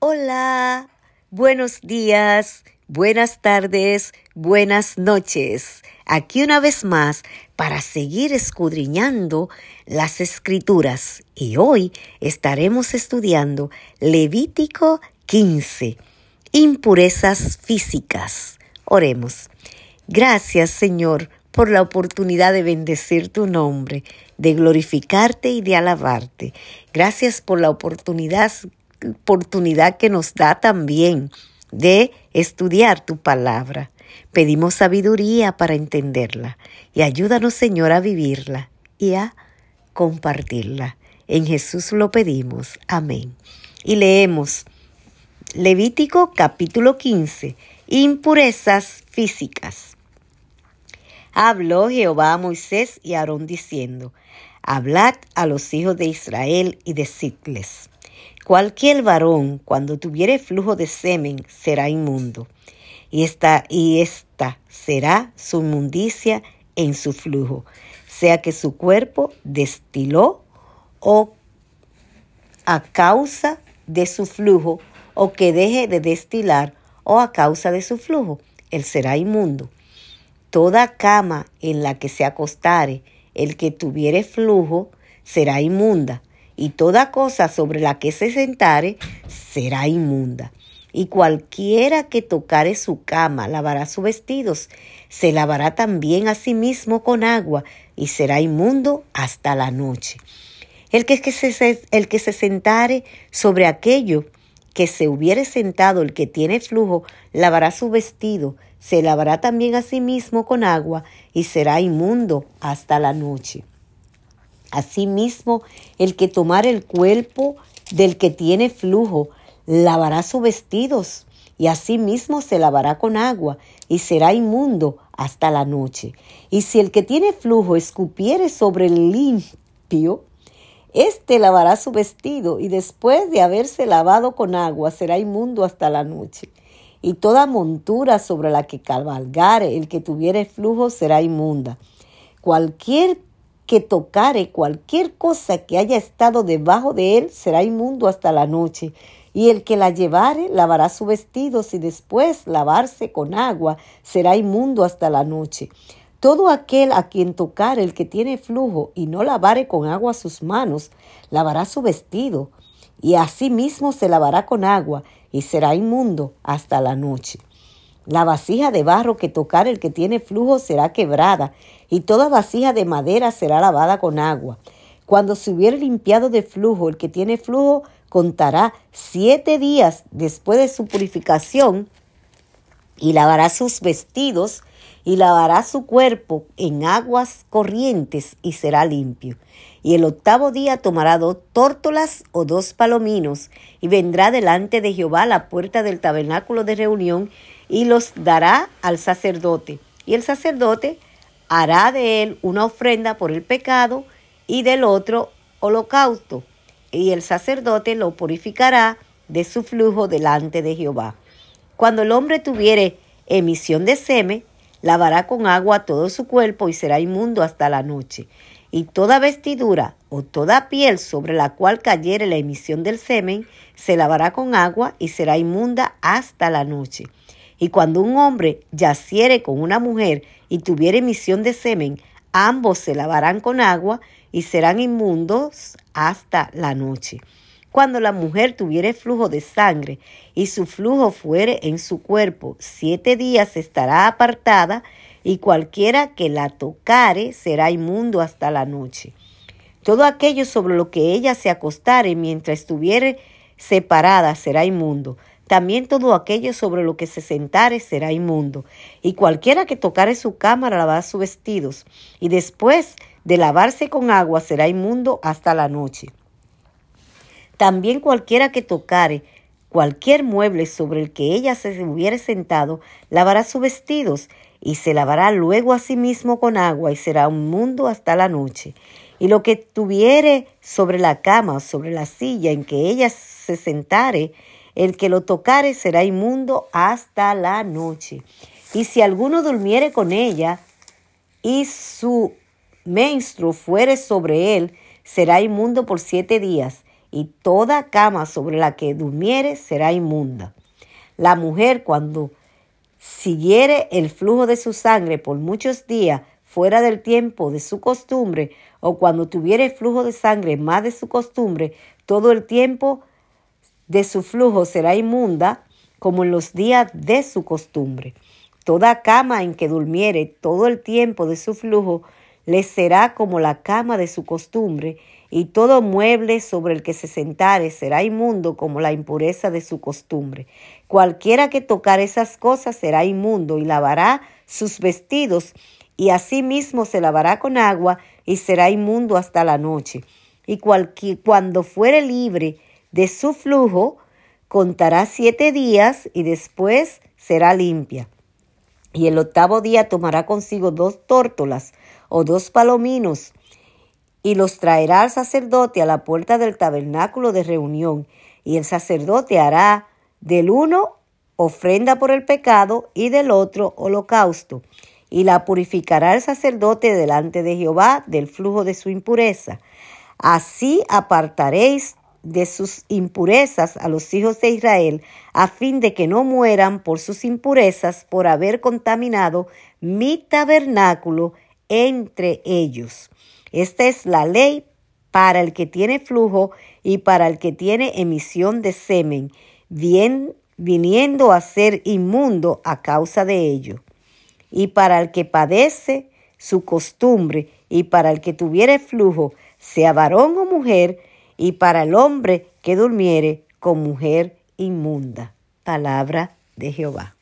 Hola, buenos días, buenas tardes, buenas noches. Aquí una vez más para seguir escudriñando las escrituras y hoy estaremos estudiando Levítico 15, impurezas físicas. Oremos. Gracias Señor por la oportunidad de bendecir tu nombre, de glorificarte y de alabarte. Gracias por la oportunidad oportunidad que nos da también de estudiar tu palabra. Pedimos sabiduría para entenderla y ayúdanos, Señor, a vivirla y a compartirla. En Jesús lo pedimos. Amén. Y leemos Levítico capítulo 15. Impurezas físicas. Habló Jehová a Moisés y a Aarón diciendo, Hablad a los hijos de Israel y decidles Cualquier varón, cuando tuviere flujo de semen, será inmundo, y esta, y esta será su inmundicia en su flujo, sea que su cuerpo destiló o a causa de su flujo, o que deje de destilar o a causa de su flujo, él será inmundo. Toda cama en la que se acostare el que tuviere flujo será inmunda, y toda cosa sobre la que se sentare será inmunda. Y cualquiera que tocare su cama lavará sus vestidos, se lavará también a sí mismo con agua, y será inmundo hasta la noche. El que, se, el que se sentare sobre aquello que se hubiere sentado el que tiene flujo, lavará su vestido, se lavará también a sí mismo con agua, y será inmundo hasta la noche. Asimismo, el que tomar el cuerpo del que tiene flujo, lavará sus vestidos, y asimismo se lavará con agua, y será inmundo hasta la noche. Y si el que tiene flujo escupiere sobre el limpio, éste lavará su vestido, y después de haberse lavado con agua, será inmundo hasta la noche. Y toda montura sobre la que cabalgare el que tuviere flujo será inmunda. Cualquier que tocare cualquier cosa que haya estado debajo de él será inmundo hasta la noche. Y el que la llevare lavará su vestido y después lavarse con agua será inmundo hasta la noche. Todo aquel a quien tocare el que tiene flujo y no lavare con agua sus manos, lavará su vestido y asimismo se lavará con agua y será inmundo hasta la noche. La vasija de barro que tocar el que tiene flujo será quebrada, y toda vasija de madera será lavada con agua. Cuando se hubiere limpiado de flujo, el que tiene flujo contará siete días después de su purificación y lavará sus vestidos y lavará su cuerpo en aguas corrientes y será limpio. Y el octavo día tomará dos tórtolas o dos palominos y vendrá delante de Jehová a la puerta del tabernáculo de reunión y los dará al sacerdote. Y el sacerdote hará de él una ofrenda por el pecado y del otro holocausto. Y el sacerdote lo purificará de su flujo delante de Jehová. Cuando el hombre tuviere emisión de seme, lavará con agua todo su cuerpo y será inmundo hasta la noche. Y toda vestidura o toda piel sobre la cual cayere la emisión del semen, se lavará con agua y será inmunda hasta la noche. Y cuando un hombre yaciere con una mujer y tuviere emisión de semen, ambos se lavarán con agua y serán inmundos hasta la noche. Cuando la mujer tuviere flujo de sangre y su flujo fuere en su cuerpo, siete días estará apartada y cualquiera que la tocare será inmundo hasta la noche. Todo aquello sobre lo que ella se acostare mientras estuviere separada será inmundo. También todo aquello sobre lo que se sentare será inmundo. Y cualquiera que tocare su cámara lavará sus vestidos. Y después de lavarse con agua será inmundo hasta la noche. También cualquiera que tocare cualquier mueble sobre el que ella se hubiere sentado, lavará sus vestidos y se lavará luego a sí mismo con agua y será inmundo hasta la noche. Y lo que tuviere sobre la cama o sobre la silla en que ella se sentare, el que lo tocare será inmundo hasta la noche. Y si alguno durmiere con ella y su menstruo fuere sobre él, será inmundo por siete días. y toda cama sobre la que durmiere será inmunda. La mujer cuando siguiere el flujo de su sangre por muchos días fuera del tiempo de su costumbre, o cuando tuviere flujo de sangre más de su costumbre, todo el tiempo de su flujo será inmunda, como en los días de su costumbre. Toda cama en que durmiere todo el tiempo de su flujo le será como la cama de su costumbre, y todo mueble sobre el que se sentare será inmundo como la impureza de su costumbre. Cualquiera que tocar esas cosas será inmundo y lavará sus vestidos, y asimismo se lavará con agua y será inmundo hasta la noche. Y cuando fuere libre de su flujo, contará siete días y después será limpia. Y el octavo día tomará consigo dos tórtolas o dos palominos y los traerá al sacerdote a la puerta del tabernáculo de reunión. Y el sacerdote hará del uno ofrenda por el pecado y del otro holocausto. Y la purificará el sacerdote delante de Jehová del flujo de su impureza. Así apartaréis de sus impurezas a los hijos de Israel, a fin de que no mueran por sus impurezas por haber contaminado mi tabernáculo entre ellos. Esta es la ley para el que tiene flujo y para el que tiene emisión de semen, bien, viniendo a ser inmundo a causa de ello. Y para el que padece su costumbre, y para el que tuviere flujo, sea varón o mujer, y para el hombre que durmiere con mujer inmunda. Palabra de Jehová.